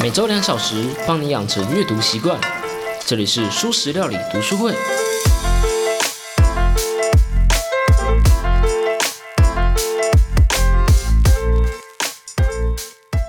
每周两小时，帮你养成阅读习惯。这里是舒食料理读书会。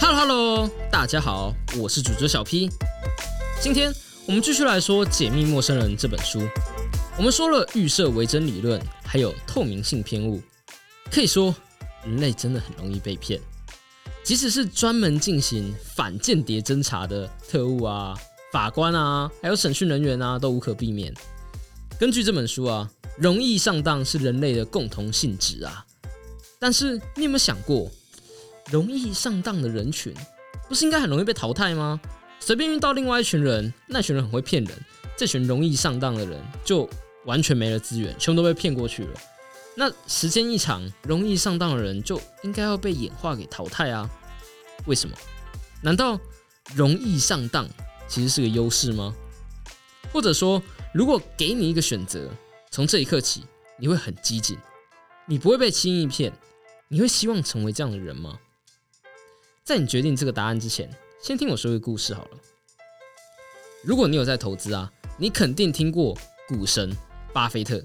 Hello Hello，大家好，我是主角小 P。今天我们继续来说《解密陌生人》这本书。我们说了预设为真理论，还有透明性偏误。可以说，人类真的很容易被骗。即使是专门进行反间谍侦查的特务啊、法官啊，还有审讯人员啊，都无可避免。根据这本书啊，容易上当是人类的共同性质啊。但是你有没有想过，容易上当的人群，不是应该很容易被淘汰吗？随便遇到另外一群人，那群人很会骗人，这群容易上当的人就完全没了资源，全部都被骗过去了。那时间一长，容易上当的人就应该要被演化给淘汰啊？为什么？难道容易上当其实是个优势吗？或者说，如果给你一个选择，从这一刻起你会很激进，你不会被轻易骗，你会希望成为这样的人吗？在你决定这个答案之前，先听我说个故事好了。如果你有在投资啊，你肯定听过股神巴菲特。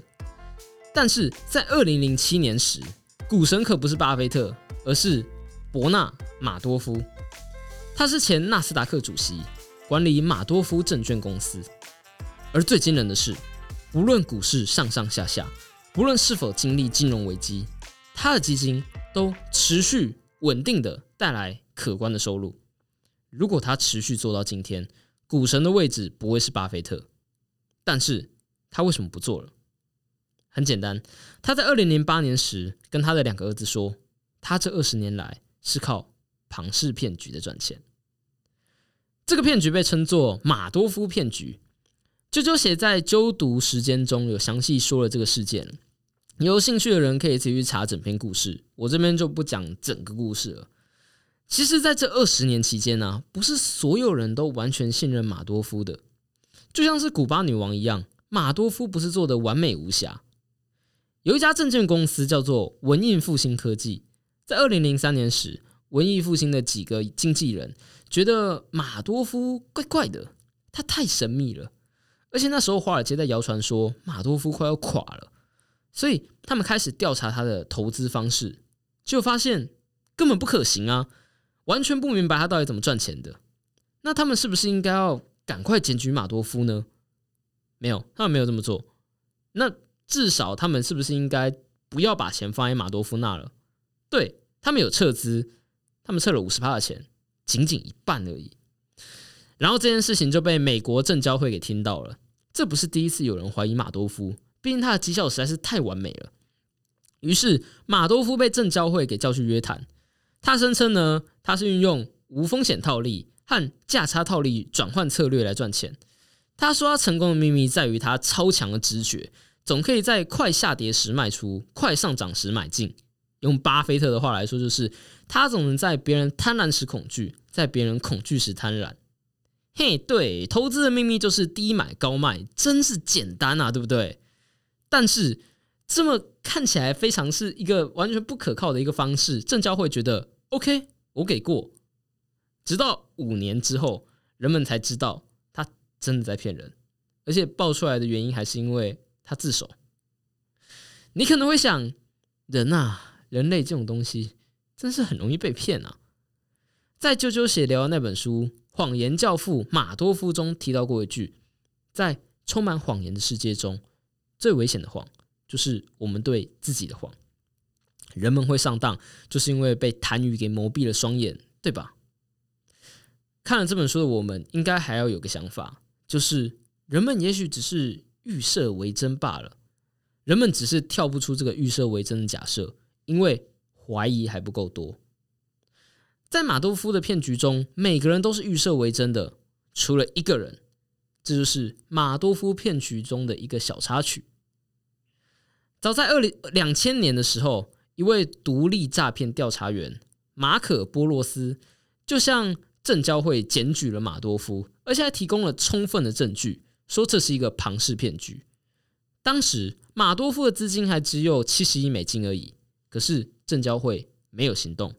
但是在二零零七年时，股神可不是巴菲特，而是伯纳马多夫。他是前纳斯达克主席，管理马多夫证券公司。而最惊人的是，无论股市上上下下，不论是否经历金融危机，他的基金都持续稳定的带来可观的收入。如果他持续做到今天，股神的位置不会是巴菲特。但是他为什么不做了？很简单，他在二零零八年时跟他的两个儿子说，他这二十年来是靠庞氏骗局的赚钱。这个骗局被称作马多夫骗局。啾啾写在纠读时间中有详细说了这个事件，有兴趣的人可以自己去查整篇故事，我这边就不讲整个故事了。其实，在这二十年期间呢，不是所有人都完全信任马多夫的，就像是古巴女王一样，马多夫不是做的完美无瑕。有一家证券公司叫做文印复兴科技，在二零零三年时，文艺复兴的几个经纪人觉得马多夫怪怪的，他太神秘了，而且那时候华尔街在谣传说马多夫快要垮了，所以他们开始调查他的投资方式，结果发现根本不可行啊，完全不明白他到底怎么赚钱的。那他们是不是应该要赶快检举马多夫呢？没有，他们没有这么做。那。至少他们是不是应该不要把钱放在马多夫那了？对他们有撤资，他们撤了五十趴的钱，仅仅一半而已。然后这件事情就被美国证交会给听到了。这不是第一次有人怀疑马多夫，毕竟他的绩效实在是太完美了。于是马多夫被证交会给叫去约谈。他声称呢，他是运用无风险套利和价差套利转换策略来赚钱。他说他成功的秘密在于他超强的直觉。总可以在快下跌时卖出，快上涨时买进。用巴菲特的话来说，就是他总能在别人贪婪时恐惧，在别人恐惧时贪婪。嘿，对，投资的秘密就是低买高卖，真是简单啊，对不对？但是这么看起来非常是一个完全不可靠的一个方式，证交会觉得 OK，我给过。直到五年之后，人们才知道他真的在骗人，而且爆出来的原因还是因为。他自首，你可能会想，人啊，人类这种东西真是很容易被骗啊。在啾啾写聊的那本书《谎言教父马多夫》中提到过一句，在充满谎言的世界中，最危险的谎就是我们对自己的谎。人们会上当，就是因为被贪欲给蒙蔽了双眼，对吧？看了这本书的我们，应该还要有个想法，就是人们也许只是。预设为真罢了，人们只是跳不出这个预设为真的假设，因为怀疑还不够多。在马多夫的骗局中，每个人都是预设为真的，除了一个人，这就是马多夫骗局中的一个小插曲。早在二零两千年的时候，一位独立诈骗调查员马可波罗斯就向证交会检举了马多夫，而且还提供了充分的证据。说这是一个庞氏骗局。当时马多夫的资金还只有七十亿美金而已，可是证交会没有行动。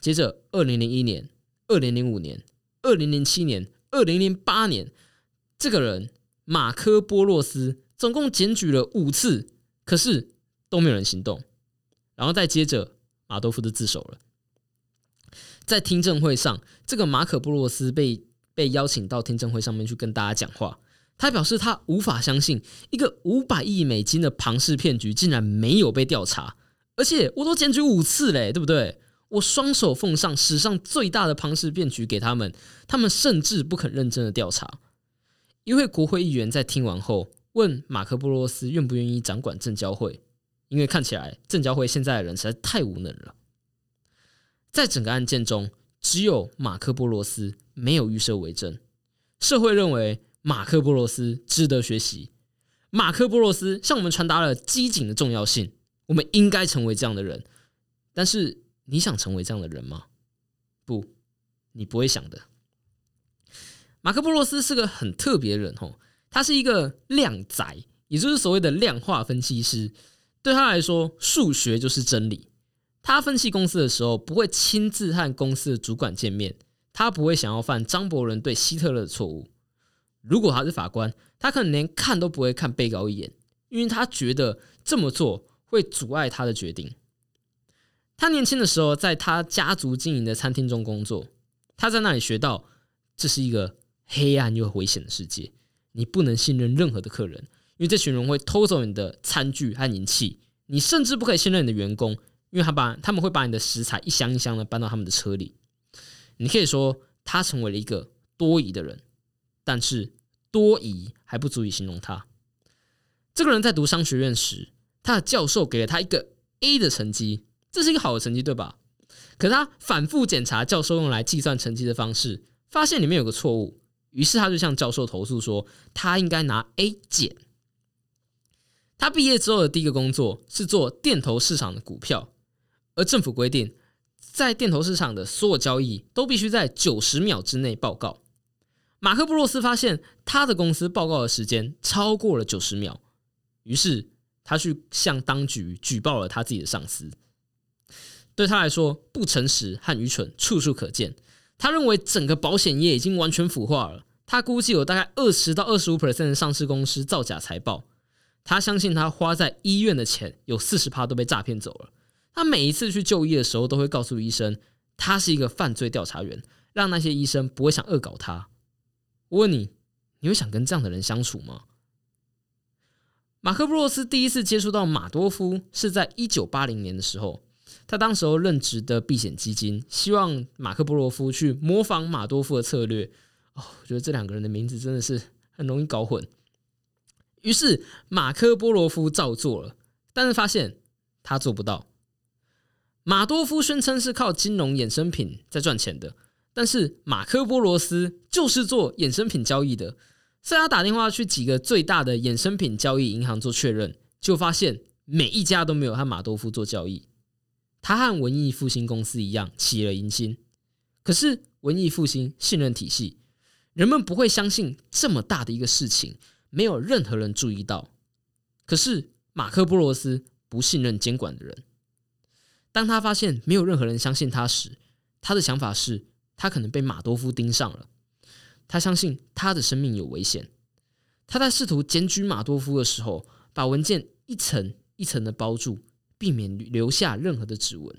接着，二零零一年、二零零五年、二零零七年、二零零八年，这个人马科波洛斯总共检举了五次，可是都没有人行动。然后再接着，马多夫就自首了。在听证会上，这个马可波罗斯被被邀请到听证会上面去跟大家讲话。他表示他无法相信一个五百亿美金的庞氏骗局竟然没有被调查，而且我都检举五次嘞，对不对？我双手奉上史上最大的庞氏骗局给他们，他们甚至不肯认真的调查。一位国会议员在听完后问马克波罗斯愿不愿意掌管证交会，因为看起来证交会现在的人实在太无能了。在整个案件中，只有马克波罗斯没有预设为证。社会认为马克波罗斯值得学习。马克波罗斯向我们传达了机警的重要性，我们应该成为这样的人。但是，你想成为这样的人吗？不，你不会想的。马克波罗斯是个很特别的人哦，他是一个量仔，也就是所谓的量化分析师。对他来说，数学就是真理。他分析公司的时候，不会亲自和公司的主管见面。他不会想要犯张伯伦对希特勒的错误。如果他是法官，他可能连看都不会看被告一眼，因为他觉得这么做会阻碍他的决定。他年轻的时候，在他家族经营的餐厅中工作。他在那里学到，这是一个黑暗又危险的世界。你不能信任任何的客人，因为这群人会偷走你的餐具和银器。你甚至不可以信任你的员工。因为他把他们会把你的食材一箱一箱的搬到他们的车里，你可以说他成为了一个多疑的人，但是多疑还不足以形容他。这个人在读商学院时，他的教授给了他一个 A 的成绩，这是一个好的成绩，对吧？可他反复检查教授用来计算成绩的方式，发现里面有个错误，于是他就向教授投诉说，他应该拿 A 减。他毕业之后的第一个工作是做电投市场的股票。而政府规定，在电投市场的所有交易都必须在九十秒之内报告。马克布洛斯发现他的公司报告的时间超过了九十秒，于是他去向当局举报了他自己的上司。对他来说，不诚实和愚蠢处处可见。他认为整个保险业已经完全腐化了。他估计有大概二十到二十五 percent 的上市公司造假财报。他相信他花在医院的钱有四十趴都被诈骗走了。他每一次去就医的时候，都会告诉医生，他是一个犯罪调查员，让那些医生不会想恶搞他。我问你，你会想跟这样的人相处吗？马克布洛斯第一次接触到马多夫是在一九八零年的时候，他当时候任职的避险基金希望马克布洛夫去模仿马多夫的策略。哦，我觉得这两个人的名字真的是很容易搞混。于是马克波罗夫照做了，但是发现他做不到。马多夫宣称是靠金融衍生品在赚钱的，但是马克波罗斯就是做衍生品交易的，所以他打电话去几个最大的衍生品交易银行做确认，就发现每一家都没有和马多夫做交易。他和文艺复兴公司一样起了疑心，可是文艺复兴信任体系，人们不会相信这么大的一个事情没有任何人注意到。可是马克波罗斯不信任监管的人。当他发现没有任何人相信他时，他的想法是他可能被马多夫盯上了。他相信他的生命有危险。他在试图检举马多夫的时候，把文件一层一层的包住，避免留下任何的指纹。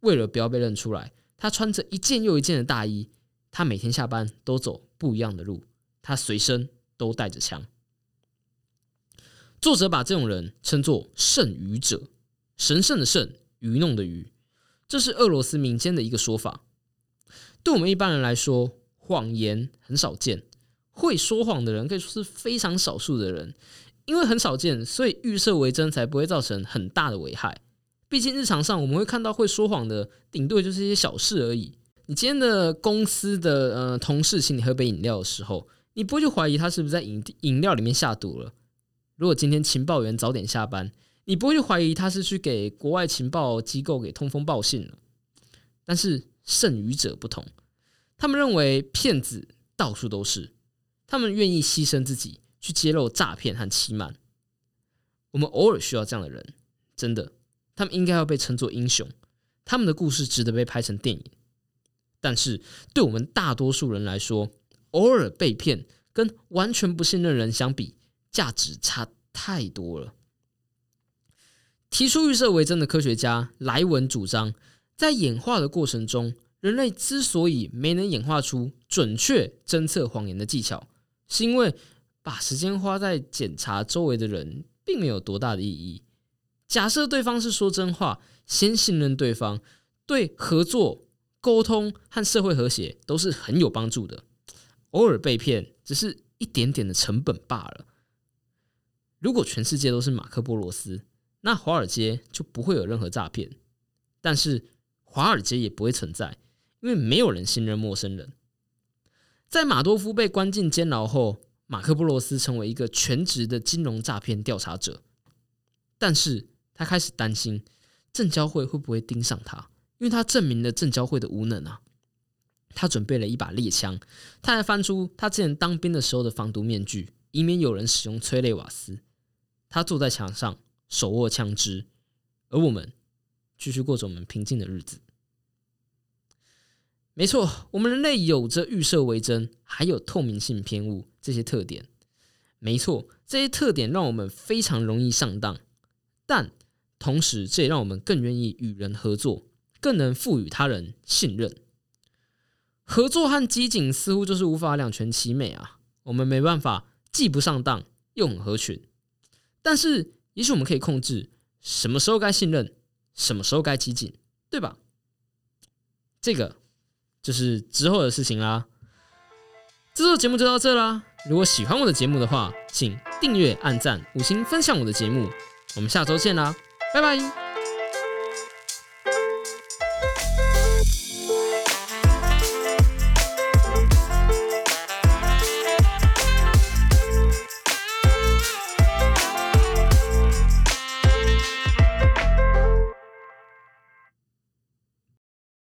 为了不要被认出来，他穿着一件又一件的大衣。他每天下班都走不一样的路。他随身都带着枪。作者把这种人称作“圣愚者”，神圣的圣。愚弄的愚，这是俄罗斯民间的一个说法。对我们一般人来说，谎言很少见，会说谎的人可以说是非常少数的人。因为很少见，所以预设为真才不会造成很大的危害。毕竟日常上我们会看到会说谎的，顶多就是一些小事而已。你今天的公司的呃同事请你喝杯饮料的时候，你不会去怀疑他是不是在饮饮料里面下毒了。如果今天情报员早点下班。你不会去怀疑他是去给国外情报机构给通风报信了，但是剩余者不同，他们认为骗子到处都是，他们愿意牺牲自己去揭露诈骗和欺瞒。我们偶尔需要这样的人，真的，他们应该要被称作英雄，他们的故事值得被拍成电影。但是对我们大多数人来说，偶尔被骗跟完全不信任人相比，价值差太多了。提出预设为真的科学家莱文主张，在演化的过程中，人类之所以没能演化出准确侦测谎言的技巧，是因为把时间花在检查周围的人，并没有多大的意义。假设对方是说真话，先信任对方，对合作、沟通和社会和谐都是很有帮助的。偶尔被骗，只是一点点的成本罢了。如果全世界都是马克波罗斯，那华尔街就不会有任何诈骗。但是华尔街也不会存在，因为没有人信任陌生人。在马多夫被关进监牢后，马克波罗斯成为一个全职的金融诈骗调查者，但是。他开始担心证交会会不会盯上他，因为他证明了证交会的无能啊。他准备了一把猎枪，他还翻出他之前当兵的时候的防毒面具，以免有人使用催泪瓦斯。他坐在墙上，手握枪支，而我们继续过着我们平静的日子。没错，我们人类有着预设为真，还有透明性偏误这些特点。没错，这些特点让我们非常容易上当，但。同时，这也让我们更愿意与人合作，更能赋予他人信任。合作和机警似乎就是无法两全其美啊！我们没办法既不上当又很合群。但是，也许我们可以控制什么时候该信任，什么时候该机警，对吧？这个就是之后的事情啦。这周节目就到这啦！如果喜欢我的节目的话，请订阅、按赞、五星分享我的节目。我们下周见啦！拜拜。